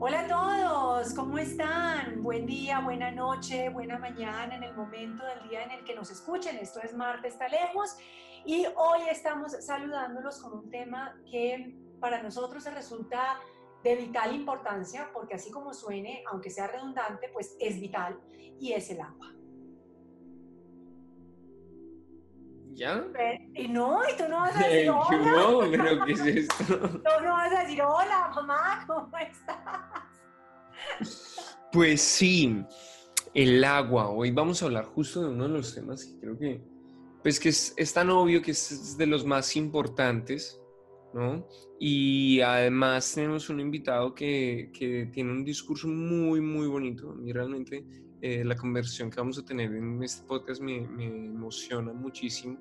Hola a todos, ¿cómo están? Buen día, buena noche, buena mañana en el momento del día en el que nos escuchen. Esto es Marta está lejos y hoy estamos saludándolos con un tema que para nosotros resulta de vital importancia porque así como suene, aunque sea redundante, pues es vital y es el agua. ¿Ya? Y no, y tú no vas a decir hola. No, pero ¿qué es esto? Tú no vas a decir hola, mamá, ¿cómo estás? Pues sí, el agua. Hoy vamos a hablar justo de uno de los temas que creo que, pues que es, es tan obvio que es de los más importantes, ¿no? Y además tenemos un invitado que, que tiene un discurso muy, muy bonito. A mí realmente eh, la conversión que vamos a tener en este podcast me, me, emociona muchísimo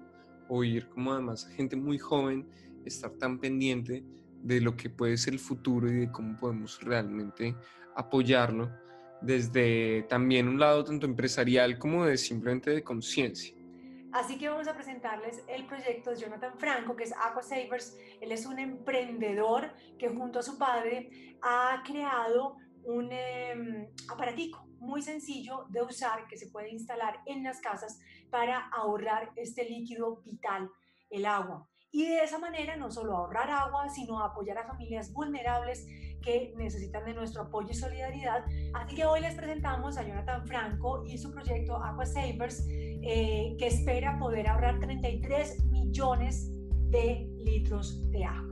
oír como además gente muy joven estar tan pendiente de lo que puede ser el futuro y de cómo podemos realmente apoyarlo desde también un lado tanto empresarial como de simplemente de conciencia. Así que vamos a presentarles el proyecto de Jonathan Franco, que es Aqua Savers. Él es un emprendedor que junto a su padre ha creado un eh, aparatico muy sencillo de usar que se puede instalar en las casas para ahorrar este líquido vital, el agua. Y de esa manera no solo ahorrar agua, sino apoyar a familias vulnerables que necesitan de nuestro apoyo y solidaridad. Así que hoy les presentamos a Jonathan Franco y su proyecto Aqua Savers, eh, que espera poder ahorrar 33 millones de litros de agua.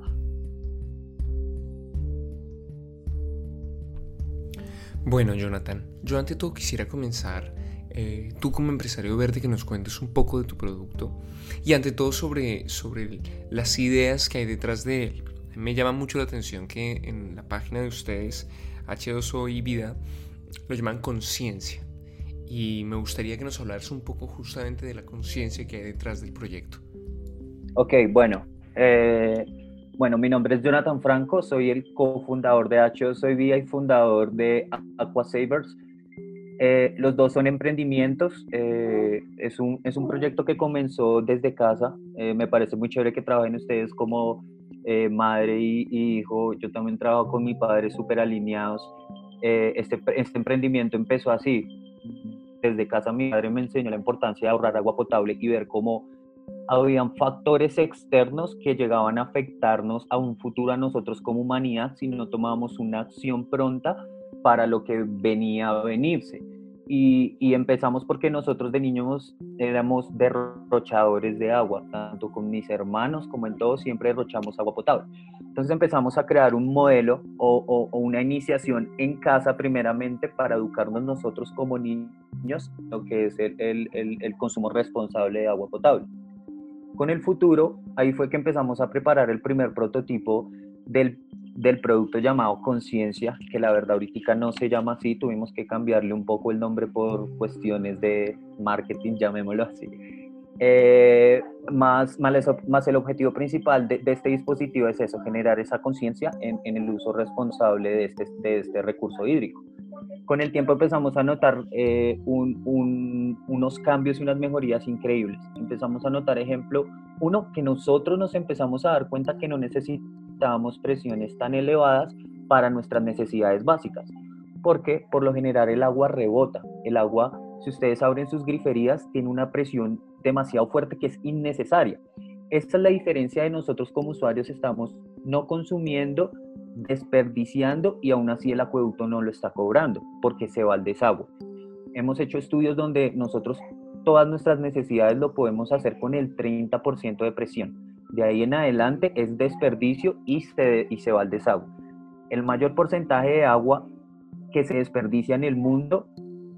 Bueno, Jonathan, yo ante todo quisiera comenzar, eh, tú como empresario verde, que nos cuentes un poco de tu producto y ante todo sobre, sobre las ideas que hay detrás de él. Me llama mucho la atención que en la página de ustedes, H2O y Vida, lo llaman conciencia. Y me gustaría que nos hablaras un poco justamente de la conciencia que hay detrás del proyecto. Ok, bueno. Eh, bueno, mi nombre es Jonathan Franco, soy el cofundador de H2 Soy Vía y fundador de Aquasavers. Eh, los dos son emprendimientos, eh, es, un, es un proyecto que comenzó desde casa, eh, me parece muy chévere que trabajen ustedes como eh, madre y, hijo, yo también trabajo con mi padre súper alineados. este, este emprendimiento empezó así, desde casa mi madre me enseñó la importancia de ahorrar agua potable y ver cómo habían factores externos que llegaban a afectarnos a un futuro a nosotros como humanidad si no tomábamos una acción pronta para lo que venía a venirse. Y, empezamos porque nosotros de niños éramos derrochadores de agua, tanto con mis hermanos como en todo, siempre derrochamos agua potable. Entonces empezamos a crear un modelo o, una iniciación en casa primeramente para educarnos nosotros como niños, lo que es el consumo responsable de agua potable. Con el futuro, ahí fue que empezamos a preparar el primer prototipo del, del producto llamado Conciencia, que la verdad ahorita no se llama así, tuvimos que cambiarle un poco el nombre por cuestiones de marketing, llamémoslo así. Eh, más, más, el objetivo principal de, este dispositivo es eso, generar esa conciencia en, en, el uso responsable de este, de este recurso hídrico con el tiempo empezamos a notar eh, unos cambios y unas mejorías increíbles. Empezamos a notar, ejemplo, uno, que nosotros nos empezamos a dar cuenta que no necesitábamos presiones tan elevadas para nuestras necesidades básicas, porque por lo general el agua rebota. El agua, si ustedes abren sus griferías, tiene una presión demasiado fuerte que es innecesaria. Esta es la diferencia de nosotros como usuarios, estamos no consumiendo desperdiciando y aún así el acueducto no lo está cobrando porque se va al desagüe. Hemos hecho estudios donde nosotros todas nuestras necesidades lo podemos hacer con el 30% de presión. De ahí en adelante es desperdicio y se, y se va al desagüe. El mayor porcentaje de agua que se desperdicia en el mundo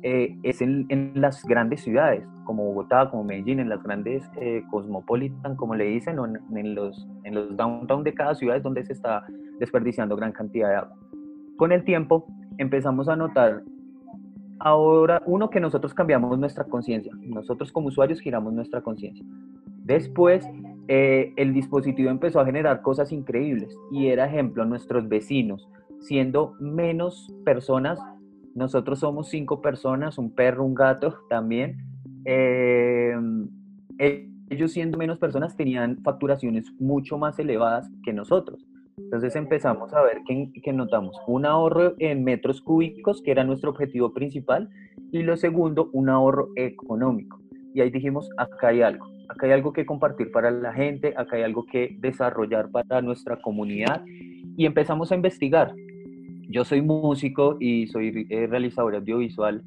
eh, es en, en, las grandes ciudades, como Bogotá, como Medellín, en las grandes eh, cosmopolitan, como le dicen, o en, en, los, en los downtown de cada ciudad es donde se está desperdiciando gran cantidad de agua. Con el tiempo empezamos a notar ahora, uno, que nosotros cambiamos nuestra conciencia, nosotros como usuarios giramos nuestra conciencia. Después, eh, el dispositivo empezó a generar cosas increíbles y era ejemplo, nuestros vecinos, siendo menos personas nosotros somos cinco personas, un perro, un gato también. Eh, ellos siendo menos personas tenían facturaciones mucho más elevadas que nosotros. Entonces empezamos a ver que, notamos un ahorro en metros cúbicos, que era nuestro objetivo principal, y lo segundo, un ahorro económico. Y ahí dijimos, acá hay algo, acá hay algo que compartir para la gente, acá hay algo que desarrollar para nuestra comunidad. Y empezamos a investigar. Yo soy músico y soy eh, realizador audiovisual.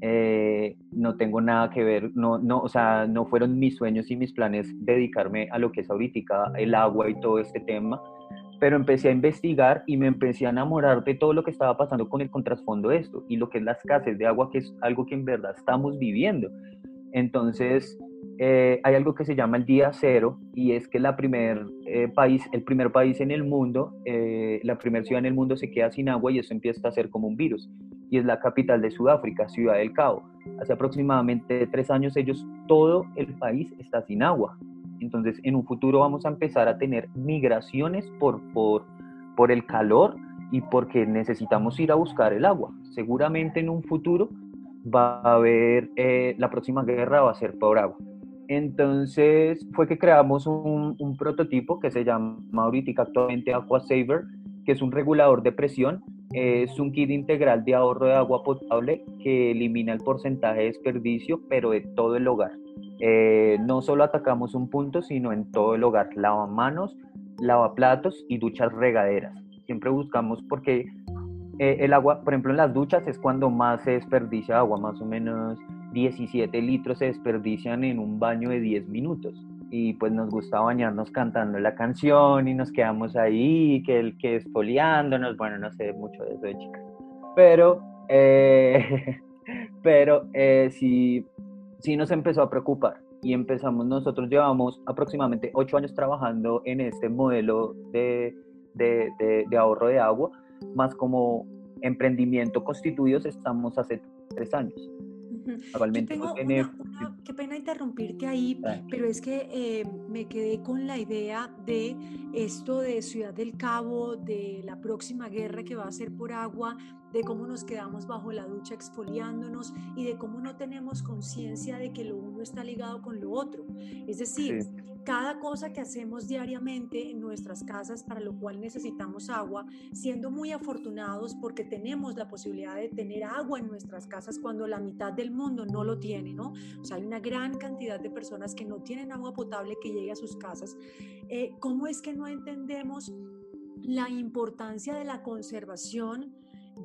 Eh, no tengo nada que ver, no, no, o sea, no fueron mis sueños y mis planes dedicarme a lo que es ahorita el agua y todo este tema pero empecé a investigar y me empecé a enamorar de todo lo que estaba pasando con el contrasfondo de esto y lo que es la escasez de agua, que es algo que en verdad estamos viviendo. Entonces, eh, hay algo que se llama el día cero y es que la primer, eh, país, el primer país en el mundo, eh, la primera ciudad en el mundo se queda sin agua y eso empieza a ser como un virus. Y es la capital de Sudáfrica, Ciudad del Cabo. Hace aproximadamente tres años ellos, todo el país está sin agua. Entonces, en un futuro vamos a empezar a tener migraciones por, por, por el calor y porque necesitamos ir a buscar el agua. Seguramente en un futuro va a haber, la próxima guerra va a ser por agua. Entonces fue que creamos un, prototipo que se llama ahorita actualmente Aqua Saver, que es un regulador de presión. Es un kit integral de ahorro de agua potable que elimina el porcentaje de desperdicio, pero de todo el hogar. Eh, no solo atacamos un punto, sino en todo el hogar, lavamanos, lavaplatos y duchas regaderas. Siempre buscamos porque eh, el agua, por ejemplo, en las duchas es cuando más se desperdicia agua, más o menos 17 litros se desperdician en un baño de 10 minutos. Y pues nos gusta bañarnos cantando la canción y nos quedamos ahí, que el que esfoliándonos, bueno, no sé mucho de eso de chicas. Pero, eh, pero sí, sí nos empezó a preocupar y empezamos, nosotros llevamos aproximadamente ocho años trabajando en este modelo de, de, ahorro de agua, más como emprendimiento constituidos estamos hace tres años. qué pena interrumpirte ahí, pero es que eh, me quedé con la idea de esto de Ciudad del Cabo, de la próxima guerra que va a ser por agua, de cómo nos quedamos bajo la ducha exfoliándonos y de cómo no tenemos conciencia de que lo uno está ligado con lo otro. Es decir, cada cosa que hacemos diariamente en nuestras casas para lo cual necesitamos agua, siendo muy afortunados porque tenemos la posibilidad de tener agua en nuestras casas cuando la mitad del mundo no lo tiene, ¿no? O sea, hay una gran cantidad de personas que no tienen agua potable que llegue a sus casas. Eh, ¿Cómo es que no entendemos la importancia de la conservación?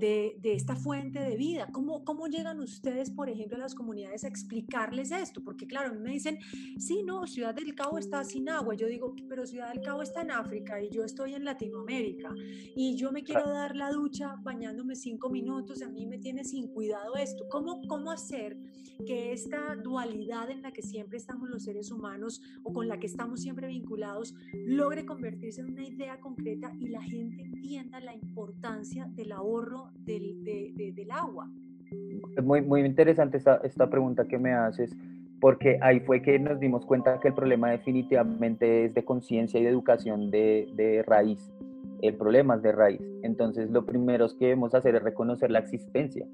De, esta fuente de vida? ¿Cómo, ¿Cómo llegan ustedes, por ejemplo, a las comunidades a explicarles esto? Porque claro, a mí me dicen, sí, no, Ciudad del Cabo está sin agua. Yo digo, pero Ciudad del Cabo está en África y yo estoy en Latinoamérica y yo me quiero dar la ducha bañándome cinco minutos, a mí me tiene sin cuidado esto. ¿Cómo, cómo hacer que esta dualidad en la que siempre estamos los seres humanos o con la que estamos siempre vinculados logre convertirse en una idea concreta y la gente entienda la importancia del ahorro del, agua. Muy, muy interesante esta, esta pregunta que me haces, porque ahí fue que nos dimos cuenta que el problema definitivamente es de conciencia y de educación de, de raíz. El problema es de raíz. Entonces, lo primero que debemos hacer es reconocer la existencia.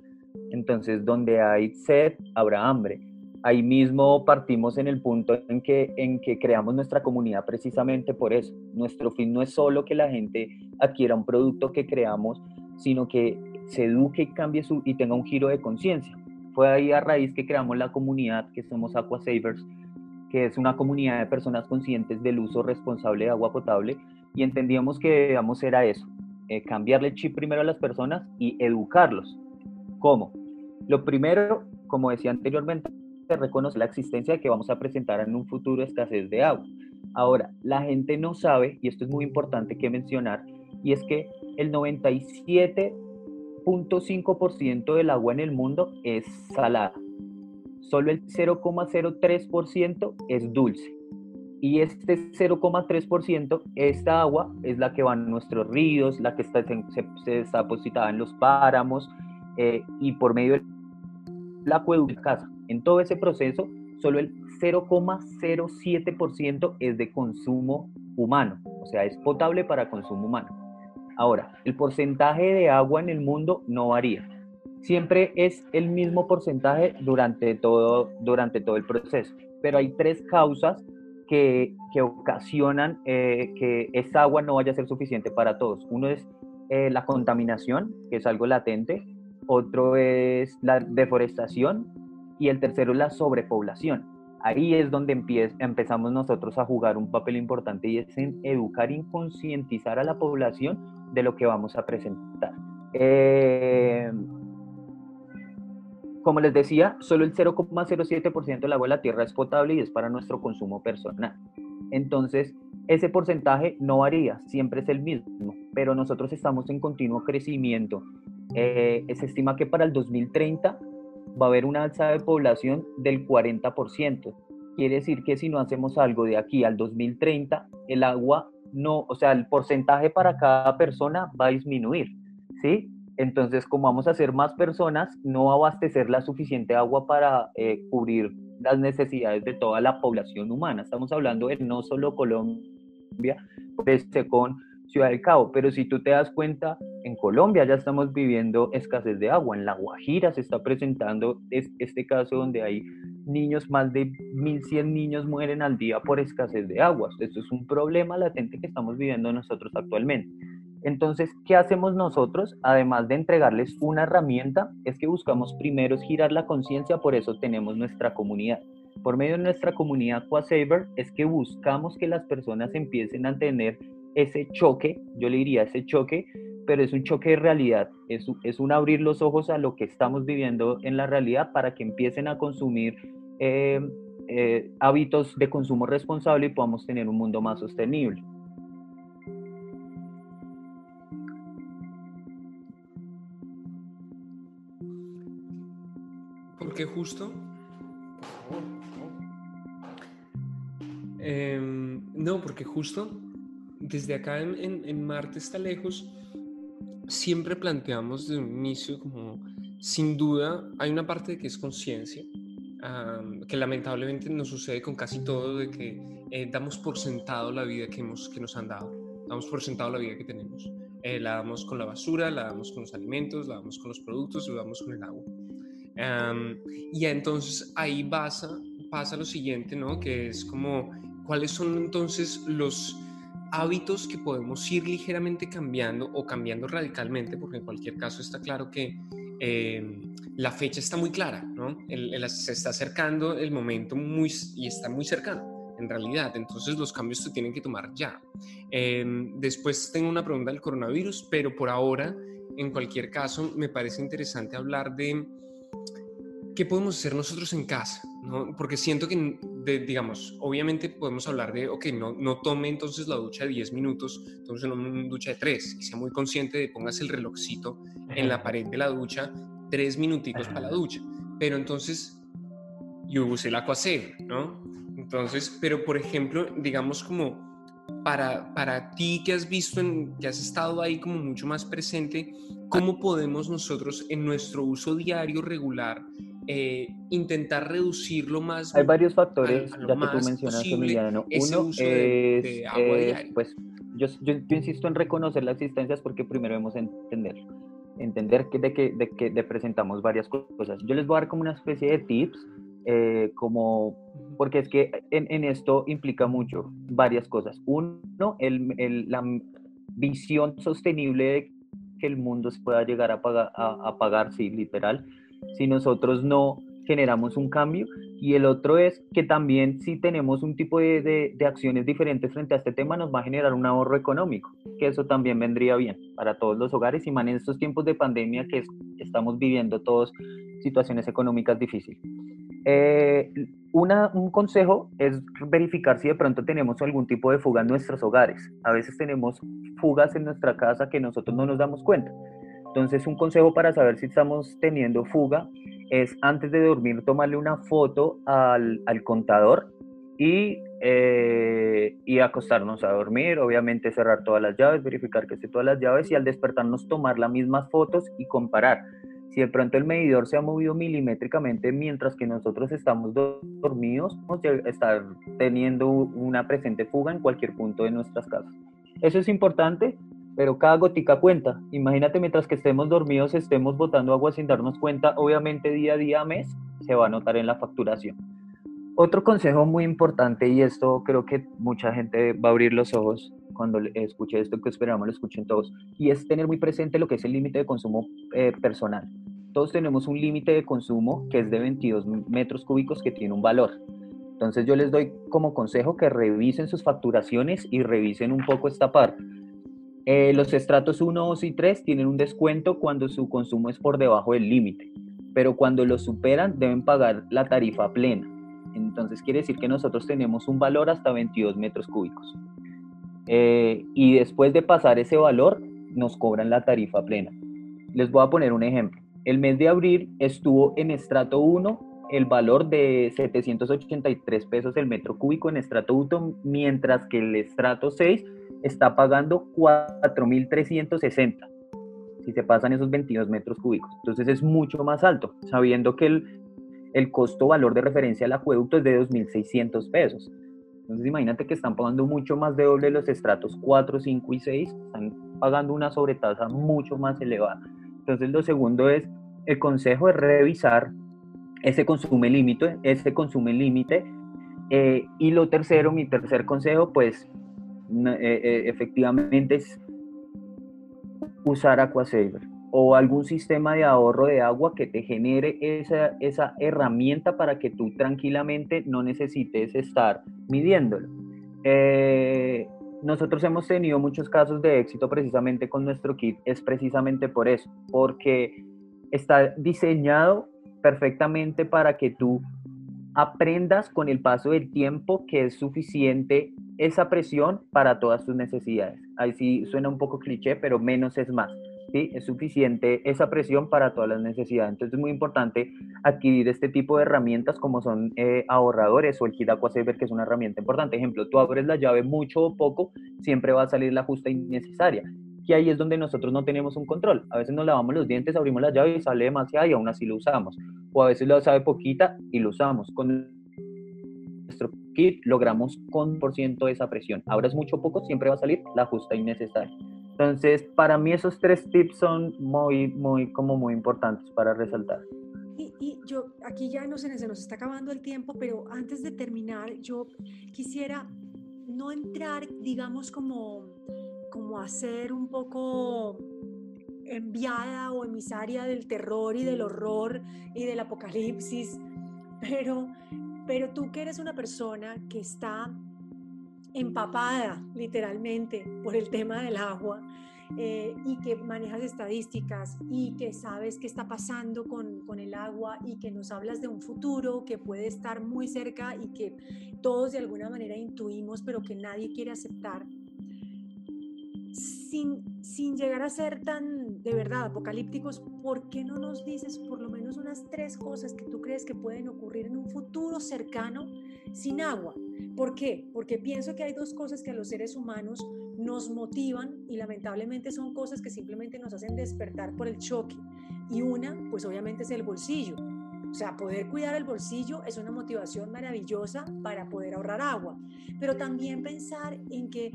Entonces, donde hay sed, habrá hambre. Ahí mismo partimos en el punto en que, en que creamos nuestra comunidad precisamente por eso. Nuestro fin no es solo que la gente adquiera un producto que creamos, sino que se eduque y cambie su, y tenga un giro de conciencia. Fue ahí a raíz que creamos la comunidad que somos Aqua Savers, que es una comunidad de personas conscientes del uso responsable de agua potable y entendíamos que debíamos era eso, eh, cambiarle el chip primero a las personas y educarlos. ¿Cómo? Lo primero, como decía anteriormente, reconocer la existencia de que vamos a presentar en un futuro escasez de agua. Ahora, la gente no sabe, y esto es muy importante que mencionar, y es que el 97.5% del agua en el mundo es salada. Solo el 0,03% es dulce. Y este 0,3%, esta agua es la que va en nuestros ríos, la que está, se, está depositada en los páramos eh, y por medio del de casa. En todo ese proceso, solo el 0,07% es de consumo humano, o sea, es potable para consumo humano. Ahora, el porcentaje de agua en el mundo no varía. Siempre es el mismo porcentaje durante todo, durante todo el proceso. Pero hay tres causas que, que ocasionan eh, que esa agua no vaya a ser suficiente para todos. Uno es eh, la contaminación, que es algo latente, otro es la deforestación y el tercero es la sobrepoblación. Ahí es donde empezamos nosotros a jugar un papel importante y es en educar y concientizar a la población de lo que vamos a presentar. Eh, como les decía, solo el 0,07% del agua de la tierra es potable y es para nuestro consumo personal. Entonces, ese porcentaje no varía, siempre es el mismo, pero nosotros estamos en continuo crecimiento. Eh, se estima que para el 2030 va a haber una alza de población del 40%. Quiere decir que si no hacemos algo de aquí al 2030, el agua no, o sea, el porcentaje para cada persona va a disminuir, ¿sí? Entonces, como vamos a ser más personas, no abastecer la suficiente agua para eh, cubrir las necesidades de toda la población humana. Estamos hablando de no solo Colombia, pues con Ciudad del Cabo, pero si tú te das cuenta, en Colombia ya estamos viviendo escasez de agua, en La Guajira se está presentando este caso donde hay niños, más de 1.100 niños mueren al día por escasez de agua. Esto es un problema latente que estamos viviendo nosotros actualmente. Entonces, ¿qué hacemos nosotros? Además de entregarles una herramienta, es que buscamos primero girar la conciencia, por eso tenemos nuestra comunidad. Por medio de nuestra comunidad Quasaver es que buscamos que las personas empiecen a tener ese choque, yo le diría ese choque, pero es un choque de realidad, es, es un abrir los ojos a lo que estamos viviendo en la realidad para que empiecen a consumir eh, eh, hábitos de consumo responsable y podamos tener un mundo más sostenible. Porque justo... Em, no, porque justo desde acá en, Marte está lejos, siempre planteamos desde un inicio como, sin duda, hay una parte que es conciencia, que lamentablemente nos sucede con casi todo, de que eh, damos por sentado la vida que, hemos, que nos han dado, damos por sentado la vida que tenemos. Eh, la damos con la basura, la damos con los alimentos, la damos con los productos, la damos con el agua. y entonces ahí pasa, pasa lo siguiente, ¿no? Que es como, ¿cuáles son entonces los hábitos que podemos ir ligeramente cambiando o cambiando radicalmente, porque en cualquier caso está claro que eh, la fecha está muy clara, ¿no? se está acercando el momento muy, y está muy cercano, en realidad. Entonces los cambios se tienen que tomar ya. Em, después tengo una pregunta del coronavirus, pero por ahora, en cualquier caso, me parece interesante hablar de qué podemos hacer nosotros en casa, ¿no? Porque siento que, digamos, obviamente podemos hablar de, ok, no, no tome entonces la ducha de 10 minutos, entonces una ducha de 3 y sea muy consciente de pongas el relojcito en la pared de la ducha, 3 minuticos para la ducha. Pero entonces, yo usé el Aquasaver, ¿no? Entonces, pero por ejemplo, digamos como para, para ti que has visto, en, que has estado ahí como mucho más presente, ¿cómo podemos nosotros en nuestro uso diario regular eh, intentar reducirlo más. Hay varios factores, ya que tú mencionaste, Emiliano. Uno es, pues, yo, yo, insisto en reconocer las existencias porque primero debemos entenderlo. Entender que de que, de que presentamos varias cosas. Yo les voy a dar como una especie de tips, eh, como, porque es que en, en, esto implica mucho, varias cosas. Uno, el, el, la visión sostenible de que el mundo se pueda llegar a pagar, a, a pagar sí, literal si nosotros no generamos un cambio y el otro es que también si tenemos un tipo de, de, acciones diferentes frente a este tema nos va a generar un ahorro económico, que eso también vendría bien para todos los hogares y más en estos tiempos de pandemia que estamos viviendo todos situaciones económicas difíciles. Eh, un consejo es verificar si de pronto tenemos algún tipo de fuga en nuestros hogares. A veces tenemos fugas en nuestra casa que nosotros no nos damos cuenta. Entonces, un consejo para saber si estamos teniendo fuga es antes de dormir tomarle una foto al, al contador y, eh, y acostarnos a dormir, obviamente cerrar todas las llaves, verificar que esté todas las llaves y al despertarnos tomar las mismas fotos y comparar. Si de pronto el medidor se ha movido milimétricamente mientras que nosotros estamos dormidos, vamos a estar teniendo una presente fuga en cualquier punto de nuestras casas. Eso es importante pero cada gotica cuenta. Imagínate mientras que estemos dormidos, estemos botando agua sin darnos cuenta, obviamente día a día, mes, se va a notar en la facturación. Otro consejo muy importante, y esto creo que mucha gente va a abrir los ojos cuando escuche esto, que esperamos lo escuchen todos, y es tener muy presente lo que es el límite de consumo eh, personal. Todos tenemos un límite de consumo que es de 22 metros cúbicos que tiene un valor. Entonces yo les doy como consejo que revisen sus facturaciones y revisen un poco esta parte. Eh, los estratos 1, 2 y 3 tienen un descuento cuando su consumo es por debajo del límite, pero cuando lo superan deben pagar la tarifa plena. Entonces quiere decir que nosotros tenemos un valor hasta 22 metros cúbicos. Eh, y después de pasar ese valor, nos cobran la tarifa plena. Les voy a poner un ejemplo. El mes de abril estuvo en estrato 1 el valor de 783 pesos el metro cúbico en estrato 1, mientras que el estrato 6 está pagando 4.360 si se pasan esos 22 metros cúbicos. Entonces es mucho más alto, sabiendo que el, el costo valor de referencia del acueducto es de 2.600 pesos. Entonces imagínate que están pagando mucho más de doble los estratos 4, 5 y 6, están pagando una sobretasa mucho más elevada. Entonces lo segundo es, el consejo es revisar ese consumo límite, ese consumo límite. Eh, y lo tercero, mi tercer consejo, pues efectivamente es usar AquaSaver o algún sistema de ahorro de agua que te genere esa, esa herramienta para que tú tranquilamente no necesites estar midiéndolo. Eh, nosotros hemos tenido muchos casos de éxito precisamente con nuestro kit, es precisamente por eso, porque está diseñado perfectamente para que tú aprendas con el paso del tiempo que es suficiente esa presión para todas tus necesidades. Ahí sí suena un poco cliché, pero menos es más. ¿sí? Es suficiente esa presión para todas las necesidades. Entonces es muy importante adquirir este tipo de herramientas como son eh, ahorradores o el Kit Aquasaver, que es una herramienta importante. Ejemplo, tú abres la llave mucho o poco, siempre va a salir la justa innecesaria. Que ahí es donde nosotros no tenemos un control. A veces nos lavamos los dientes, abrimos la llave y sale demasiado y aún así lo usamos. O a veces lo sabe poquita y lo usamos. Con nuestro kit logramos con por ciento esa presión. Ahora es mucho poco, siempre va a salir la justa innecesaria. Entonces, para mí esos tres tips son muy, muy, como muy importantes para resaltar. Y, y, yo, aquí ya no sé, se nos está acabando el tiempo, pero antes de terminar, yo quisiera no entrar, digamos, como, como a ser un poco enviada o emisaria del terror y del horror y del apocalipsis, pero, pero tú que eres una persona que está empapada literalmente por el tema del agua eh, y que manejas estadísticas y que sabes qué está pasando con, con, el agua y que nos hablas de un futuro que puede estar muy cerca y que todos de alguna manera intuimos pero que nadie quiere aceptar. Sin, sin llegar a ser tan de verdad apocalípticos, ¿por qué no nos dices por lo menos unas tres cosas que tú crees que pueden ocurrir en un futuro cercano sin agua? ¿Por qué? Porque pienso que hay dos cosas que a los seres humanos nos motivan y lamentablemente son cosas que simplemente nos hacen despertar por el choque. Y una, pues obviamente es el bolsillo. O sea, poder cuidar el bolsillo es una motivación maravillosa para poder ahorrar agua. Pero también pensar en que,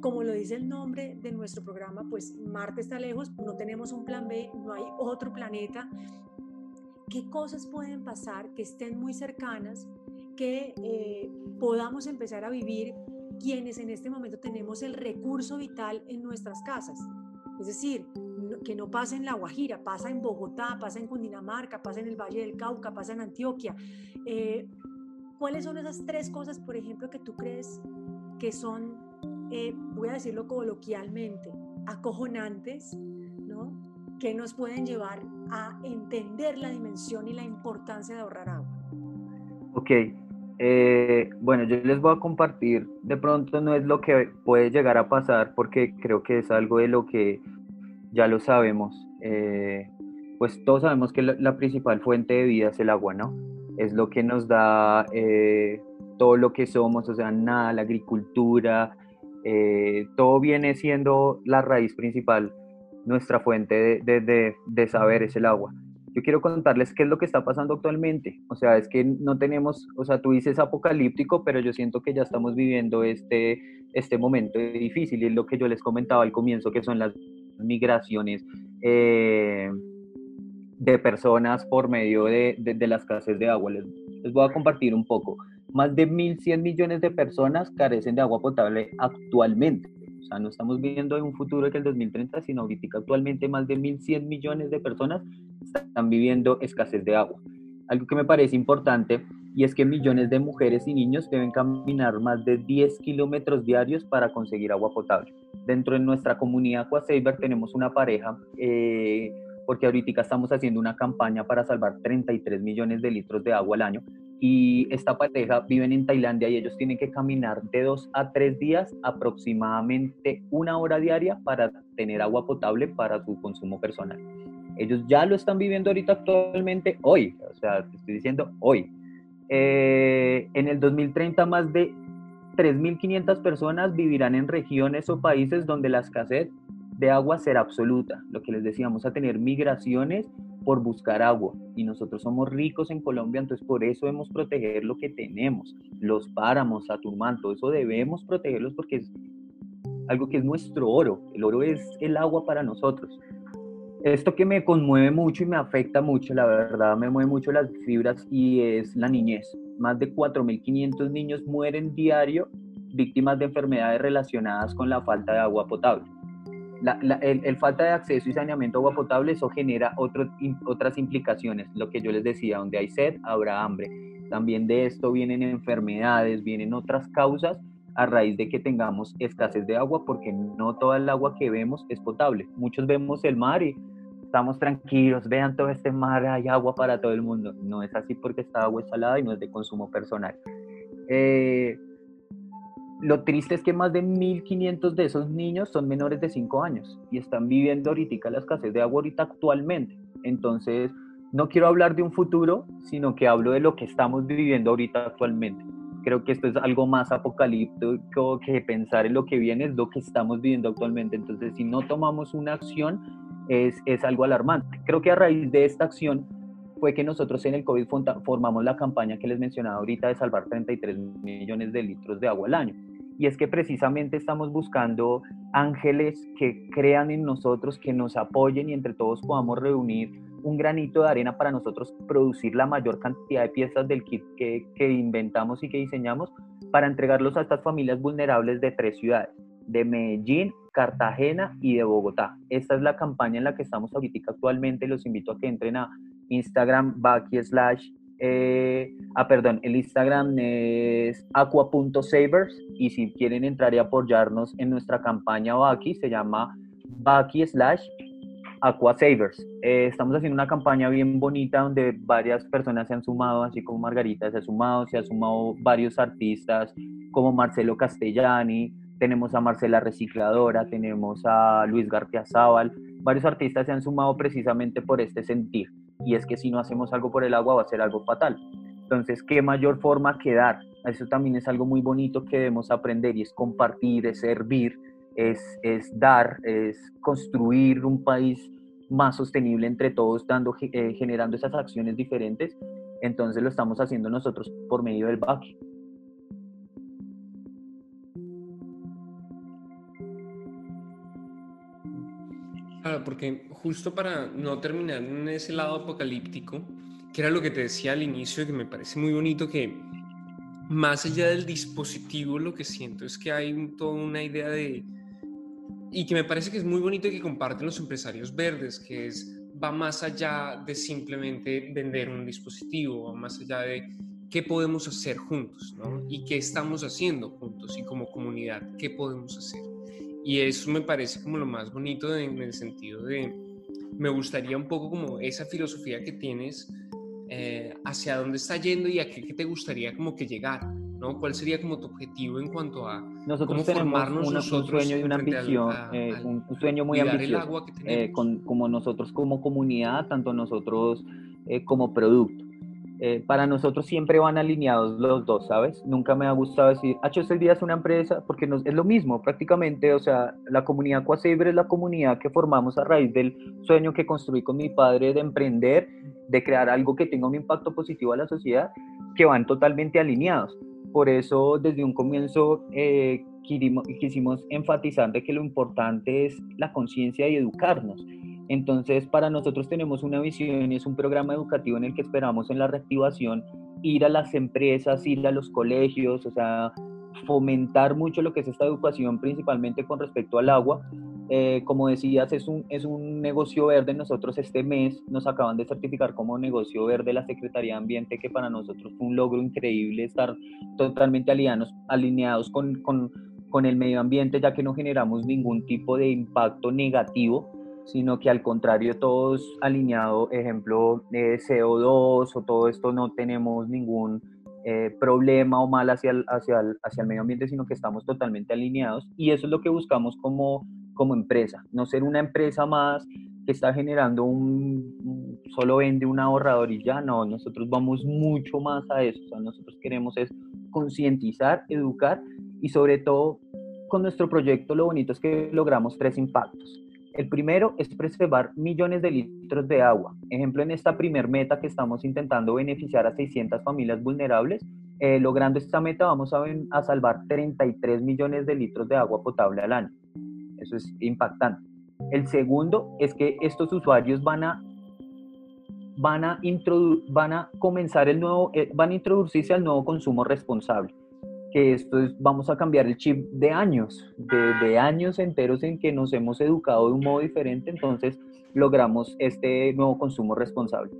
como lo dice el nombre de nuestro programa, pues Marte está lejos, no tenemos un plan B, no hay otro planeta. ¿Qué cosas pueden pasar que estén muy cercanas que eh, podamos empezar a vivir quienes en este momento tenemos el recurso vital en nuestras casas. Es decir, que no pasa en La Guajira, pasa en Bogotá, pasa en Cundinamarca, pasa en el Valle del Cauca, pasa en Antioquia. Eh, ¿Cuáles son esas tres cosas, por ejemplo, que tú crees que son, eh, voy a decirlo coloquialmente, acojonantes, ¿no? que nos pueden llevar a entender la dimensión y la importancia de ahorrar agua? Ok, eh, bueno, yo les voy a compartir, de pronto no es lo que puede llegar a pasar porque creo que es algo de lo que ya lo sabemos. Eh, pues todos sabemos que la, principal fuente de vida es el agua, ¿no? Es lo que nos da eh, todo lo que somos, o sea, nada, la agricultura, todo viene siendo la raíz principal, nuestra fuente de, de, de saber es el agua yo quiero contarles qué es lo que está pasando actualmente. O sea, es que no tenemos, o sea, tú dices apocalíptico, pero yo siento que ya estamos viviendo este, este momento difícil y es lo que yo les comentaba al comienzo, que son las migraciones eh, de personas por medio de, de, la escasez de agua. Les, les, voy a compartir un poco. Más de 1.100 millones de personas carecen de agua potable actualmente. O sea, no estamos viendo en un futuro que el 2030, sino ahorita actualmente más de 1.100 millones de personas están viviendo escasez de agua. Algo que me parece importante y es que millones de mujeres y niños deben caminar más de 10 kilómetros diarios para conseguir agua potable. Dentro de nuestra comunidad Aquasaver tenemos una pareja, eh, porque ahorita estamos haciendo una campaña para salvar 33 millones de litros de agua al año y esta pareja viven en Tailandia y ellos tienen que caminar de dos a tres días aproximadamente una hora diaria para tener agua potable para su consumo personal. Ellos ya lo están viviendo ahorita actualmente hoy, o sea, te estoy diciendo hoy. Eh, en el 2030 más de 3.500 personas vivirán en regiones o países donde la escasez de agua será absoluta. Lo que les decíamos, a tener migraciones por buscar agua. Y nosotros somos ricos en Colombia, entonces por eso debemos proteger lo que tenemos. Los páramos, Saturman, todo eso debemos protegerlos porque es algo que es nuestro oro. El oro es el agua para nosotros. Esto que me conmueve mucho y me afecta mucho, la verdad me mueve mucho las fibras y es la niñez. Más de 4.500 niños mueren diario víctimas de enfermedades relacionadas con la falta de agua potable. El, falta de acceso y saneamiento agua potable, eso genera otras implicaciones. Lo que yo les decía, donde hay sed, habrá hambre. También de esto vienen enfermedades, vienen otras causas a raíz de que tengamos escasez de agua, porque no toda el agua que vemos es potable. Muchos vemos el mar y estamos tranquilos, vean todo este mar, hay agua para todo el mundo. No es así porque esta agua es salada y no es de consumo personal. Eh, lo triste es que más de 1.500 de esos niños son menores de 5 años y están viviendo ahorita la escasez de agua ahorita actualmente. Entonces, no quiero hablar de un futuro, sino que hablo de lo que estamos viviendo ahorita actualmente creo que esto es algo más apocalíptico que pensar en lo que viene, es lo que estamos viviendo actualmente. Entonces, si no tomamos una acción, es, es algo alarmante. Creo que a raíz de esta acción fue que nosotros en el COVID formamos la campaña que les mencionaba ahorita de salvar 33 millones de litros de agua al año. Y es que precisamente estamos buscando ángeles que crean en nosotros, que nos apoyen y entre todos podamos reunir un granito de arena para nosotros producir la mayor cantidad de piezas del kit que, que inventamos y que diseñamos para entregarlos a estas familias vulnerables de tres ciudades, de Medellín, Cartagena y de Bogotá. Esta es la campaña en la que estamos ahorita actualmente. Los invito a que entren a Instagram, Baki slash, eh, ah, perdón, el Instagram es aqua.savers y si quieren entrar y apoyarnos en nuestra campaña Baki, se llama Baki slash Aqua Savers. Eh, estamos haciendo una campaña bien bonita donde varias personas se han sumado, así como Margarita se ha sumado, se ha sumado varios artistas como Marcelo Castellani, tenemos a Marcela Recicladora, tenemos a Luis García Zaval, varios artistas se han sumado precisamente por este sentir, y es que si no hacemos algo por el agua va a ser algo fatal. Entonces, ¿qué mayor forma que dar? Eso también es algo muy bonito que debemos aprender y es compartir, es servir, es, dar, es construir un país más sostenible entre todos, dando, eh, generando esas acciones diferentes. Entonces lo estamos haciendo nosotros por medio del BAC. Porque justo para no terminar en ese lado apocalíptico, que era lo que te decía al inicio, que me parece muy bonito que más allá del dispositivo, lo que siento es que hay toda una idea de, y que me parece que es muy bonito y que comparten los empresarios verdes, que es va más allá de simplemente vender un dispositivo, va más allá de qué podemos hacer juntos, ¿no? Y qué estamos haciendo juntos y como comunidad, qué podemos hacer. Y eso me parece como lo más bonito en el sentido de, me gustaría un poco como esa filosofía que tienes eh, hacia dónde está yendo y a qué, qué te gustaría como que llegar ¿no? ¿Cuál sería como tu objetivo en cuanto a nosotros cómo formarnos un sueño y una ambición, eh, un, sueño muy ambicioso, eh, con, como nosotros como comunidad, tanto nosotros eh, como producto. Para nosotros siempre van alineados los dos, ¿sabes? Nunca me ha gustado decir, ah, el día es una empresa, porque es lo mismo prácticamente, o sea, la comunidad Quasabre es la comunidad que formamos a raíz del sueño que construí con mi padre de emprender, de crear algo que tenga un impacto positivo a la sociedad, que van totalmente alineados. Por eso desde un comienzo eh, quisimos, enfatizar de que lo importante es la conciencia y educarnos. Entonces, para nosotros tenemos una visión y es un programa educativo en el que esperamos en la reactivación ir a las empresas, ir a los colegios, o sea, fomentar mucho lo que es esta educación principalmente con respecto al agua. Eh, como decías, es un, es un negocio verde. Nosotros este mes nos acaban de certificar como negocio verde la Secretaría de Ambiente, que para nosotros fue un logro increíble estar totalmente alineados, alineados con, con, con el medio ambiente, ya que no generamos ningún tipo de impacto negativo sino que al contrario todos alineados, ejemplo, eh, CO2 o todo esto no tenemos ningún eh, problema o mal hacia el, hacia, el, hacia el medio ambiente, sino que estamos totalmente alineados y eso es lo que buscamos como, como empresa, no ser una empresa más que está generando un, solo vende un ahorrador y ya no, nosotros vamos mucho más a eso, o sea, nosotros queremos es concientizar, educar y sobre todo con nuestro proyecto lo bonito es que logramos tres impactos. El primero es preservar millones de litros de agua. Ejemplo, en esta primer meta que estamos intentando beneficiar a 600 familias vulnerables, eh, logrando esta meta vamos a, salvar 33 millones de litros de agua potable al año. Eso es impactante. El segundo es que estos usuarios van a van a, van a comenzar el nuevo, eh, van a introducirse al nuevo consumo responsable que esto es, vamos a cambiar el chip de años, de, años enteros en que nos hemos educado de un modo diferente, entonces logramos este nuevo consumo responsable.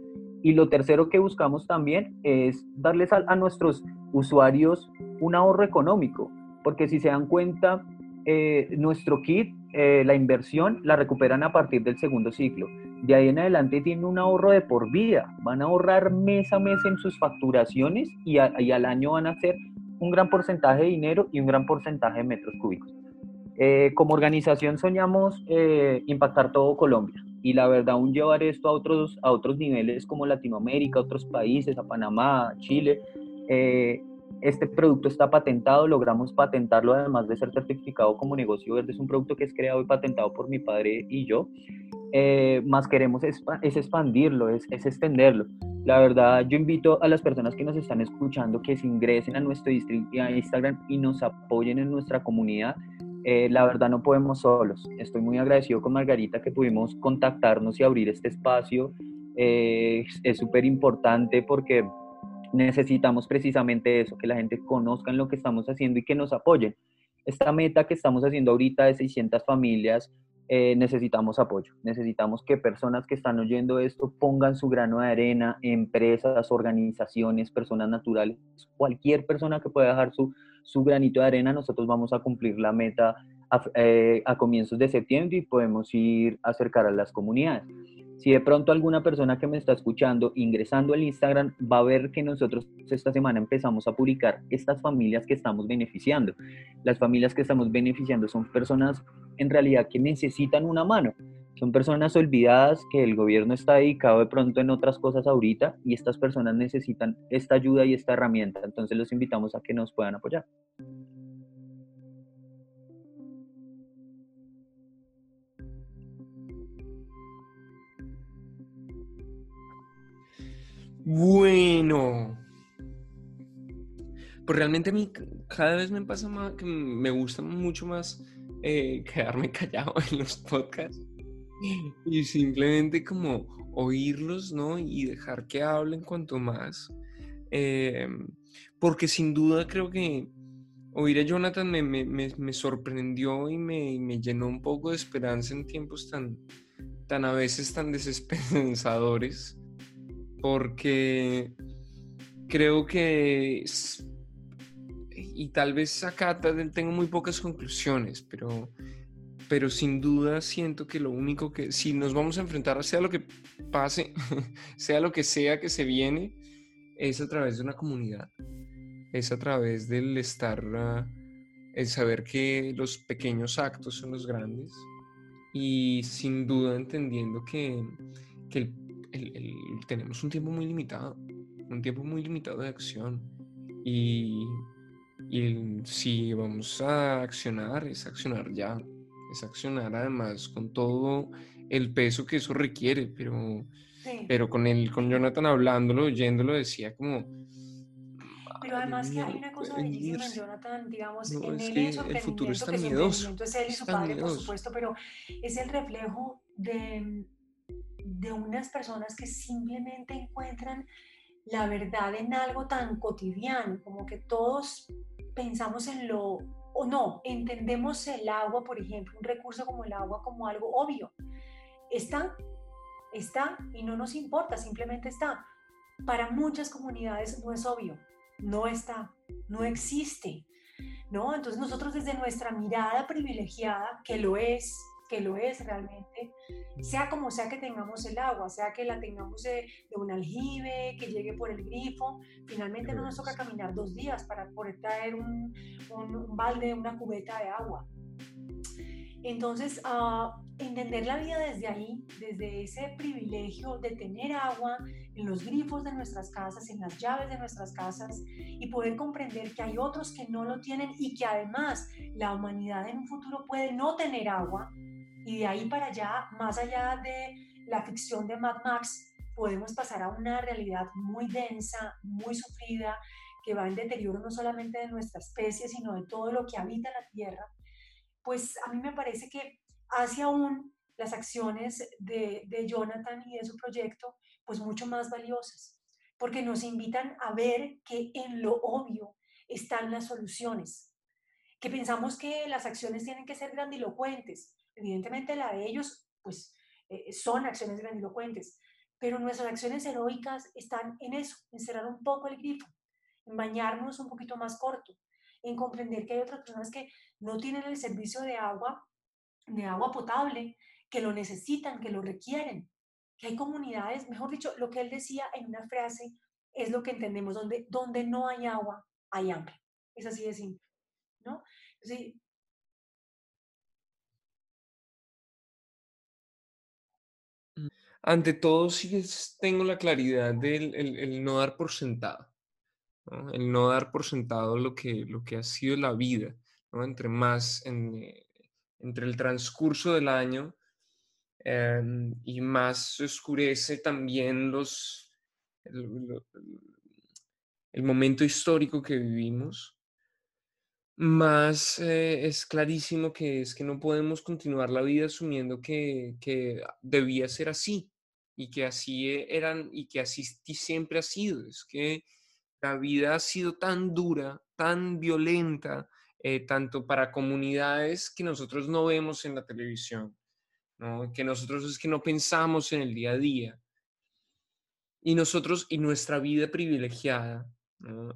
Y lo tercero que buscamos también es darles a, nuestros usuarios un ahorro económico, porque si se dan cuenta, eh, nuestro kit, eh, la inversión, la recuperan a partir del segundo ciclo. De ahí en adelante tienen un ahorro de por vida, van a ahorrar mes a mes en sus facturaciones y, y al año van a hacer un gran porcentaje de dinero y un gran porcentaje de metros cúbicos. Eh, como organización soñamos eh, impactar todo Colombia y la verdad aún llevar esto a otros, a otros niveles como Latinoamérica, otros países, a Panamá, Chile. Eh, este producto está patentado, logramos patentarlo además de ser certificado como negocio verde. Es un producto que es creado y patentado por mi padre y yo. Más queremos es, expandirlo, es, es extenderlo. La verdad, yo invito a las personas que nos están escuchando que se ingresen a nuestro Instagram y nos apoyen en nuestra comunidad. Eh, la verdad no podemos solos. Estoy muy agradecido con Margarita que pudimos contactarnos y abrir este espacio. Eh, es súper importante porque necesitamos precisamente eso, que la gente conozca lo que estamos haciendo y que nos apoyen. Esta meta que estamos haciendo ahorita de 600 familias eh, necesitamos apoyo. Necesitamos que personas que están oyendo esto pongan su grano de arena, empresas, organizaciones, personas naturales, cualquier persona que pueda dejar su, su granito de arena, nosotros vamos a cumplir la meta a, eh, a comienzos de septiembre y podemos ir a acercar a las comunidades. Si de pronto alguna persona que me está escuchando ingresando al Instagram va a ver que nosotros esta semana empezamos a publicar estas familias que estamos beneficiando. Las familias que estamos beneficiando son personas en realidad que necesitan una mano. Son personas olvidadas que el gobierno está dedicado de pronto en otras cosas ahorita y estas personas necesitan esta ayuda y esta herramienta. Entonces los invitamos a que nos puedan apoyar. Bueno. Pues realmente a mí cada vez me pasa más que me gusta mucho más eh, quedarme callado en los podcasts y simplemente como oírlos, ¿no? Y dejar que hablen cuanto más. Em, porque sin duda creo que oír a Jonathan me, me, me, sorprendió y me, llenó un poco de esperanza en tiempos tan, tan a veces tan desesperanzadores porque creo que, y tal vez acá tengo muy pocas conclusiones, pero, pero sin duda siento que lo único que, si nos vamos a enfrentar, sea lo que pase, sea lo que sea que se viene, es a través de una comunidad, es a través del estar, ah, el saber que los pequeños actos son los grandes y sin duda entendiendo que, que el tenemos un tiempo muy limitado, un tiempo muy limitado de acción. Y, si vamos a accionar, es accionar ya, es accionar además con todo el peso que eso requiere, pero, pero con, el, con Jonathan hablándolo, oyéndolo, decía como... Pero además que hay una cosa bellísima en Jonathan, digamos, en él es el futuro está miedoso. Es él y su padre, por supuesto, pero es el reflejo de, de unas personas que simplemente encuentran la verdad en algo tan cotidiano, como que todos pensamos en lo, o no, entendemos el agua, por ejemplo, un recurso como el agua como algo obvio. Está, está y no nos importa, simplemente está. Para muchas comunidades no es obvio, no está, no existe. ¿No? Entonces nosotros desde nuestra mirada privilegiada, que lo es, que lo es realmente, sea como sea que tengamos el agua, sea que la tengamos de, un aljibe, que llegue por el grifo, finalmente no nos toca caminar dos días para poder traer un, un, balde, una cubeta de agua. Entonces, uh, entender la vida desde ahí, desde ese privilegio de tener agua en los grifos de nuestras casas, en las llaves de nuestras casas y poder comprender que hay otros que no lo tienen y que además la humanidad en un futuro puede no tener agua y de ahí para allá, más allá de la ficción de Mad Max, podemos pasar a una realidad muy densa, muy sufrida, que va en deterioro no solamente de nuestra especie, sino de todo lo que habita la Tierra, pues a mí me parece que hace aún las acciones de, de Jonathan y de su proyecto, pues mucho más valiosas, porque nos invitan a ver que en lo obvio están las soluciones, que pensamos que las acciones tienen que ser grandilocuentes, Evidentemente la de ellos, pues, eh, son acciones grandilocuentes, pero nuestras acciones heroicas están en eso, en cerrar un poco el grifo, en bañarnos un poquito más corto, en comprender que hay otras personas que no tienen el servicio de agua, de agua potable, que lo necesitan, que lo requieren, que hay comunidades, mejor dicho, lo que él decía en una frase es lo que entendemos, donde, donde no hay agua, hay hambre. Es así de simple, ¿no? Entonces, Ante todo, sí tengo la claridad del el, no dar por sentado, el no dar por sentado lo que, lo que ha sido la vida, entre más, eh, entre el transcurso del año em, y más se oscurece también los, el, momento histórico que vivimos, más eh, es clarísimo que es que no podemos continuar la vida asumiendo que, que, debía ser así y que así e, eran y que así siempre ha sido. Es que la vida ha sido tan dura, tan violenta, eh, tanto para comunidades que nosotros no vemos en la televisión, ¿no? que nosotros es que no pensamos en el día a día. Y nosotros y nuestra vida privilegiada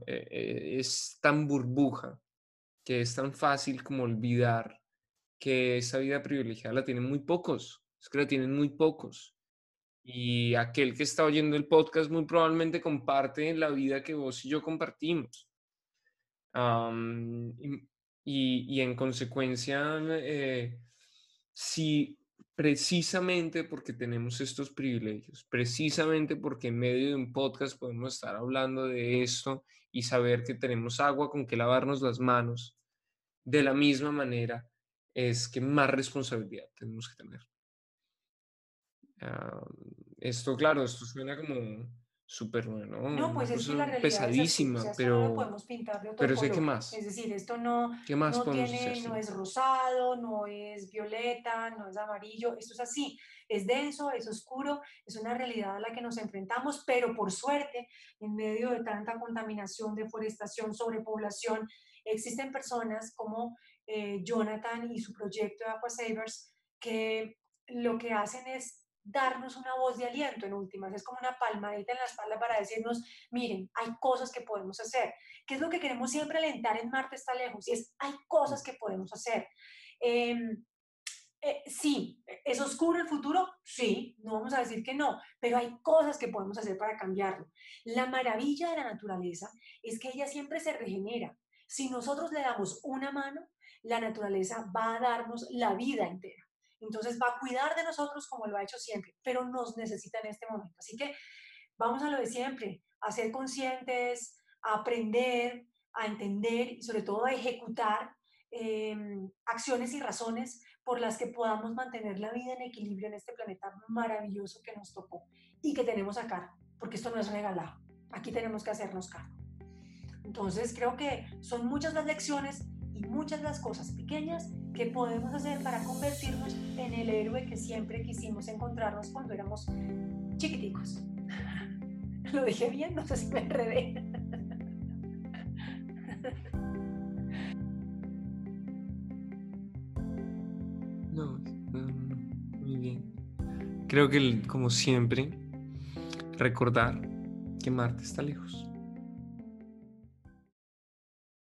eh, es tan burbuja que es tan fácil como olvidar que esa vida privilegiada la tienen muy pocos, es que la tienen muy pocos. Y aquel que está oyendo el podcast muy probablemente comparte la vida que vos y yo compartimos. y, en consecuencia, eh, si precisamente porque tenemos estos privilegios, precisamente porque en medio de un podcast podemos estar hablando de esto y saber que tenemos agua con que lavarnos las manos, de la misma manera es que más responsabilidad tenemos que tener. Ah, esto, claro, esto suena como súper bueno, no, pues es que la realidad pesadísima, pero, no podemos pintar de otro pero sé qué más. Es decir, esto no, ¿Qué más no, tiene, no es rosado, no es violeta, no es amarillo, esto es así, es denso, es oscuro, es una realidad a la que nos enfrentamos, pero por suerte, en medio de tanta contaminación, deforestación, sobrepoblación, existen personas como eh, Jonathan y su proyecto de Aqua Savers que lo que hacen es darnos una voz de aliento en últimas, es como una palmadita en la espalda para decirnos, miren, hay cosas que podemos hacer, que es lo que queremos siempre alentar en Marte está lejos, y es, hay cosas que podemos hacer. Em, eh, sí, ¿es oscuro el futuro? Sí, no vamos a decir que no, pero hay cosas que podemos hacer para cambiarlo. La maravilla de la naturaleza es que ella siempre se regenera. Si nosotros le damos una mano, la naturaleza va a darnos la vida entera. Entonces va a cuidar de nosotros como lo ha hecho siempre, pero nos necesita en este momento. Así que vamos a lo de siempre, a ser conscientes, a aprender, a entender y sobre todo a ejecutar em, acciones y razones por las que podamos mantener la vida en equilibrio en este planeta maravilloso que nos tocó y que tenemos acá, porque esto no es regalado. Aquí tenemos que hacernos cargo. Entonces creo que son muchas las lecciones y muchas las cosas pequeñas que podemos hacer para convertirnos en el héroe que siempre quisimos encontrarnos cuando éramos chiquiticos. Lo dije bien, no sé si me enredé. No, muy bien. Creo que, como siempre, recordar que Marte está lejos.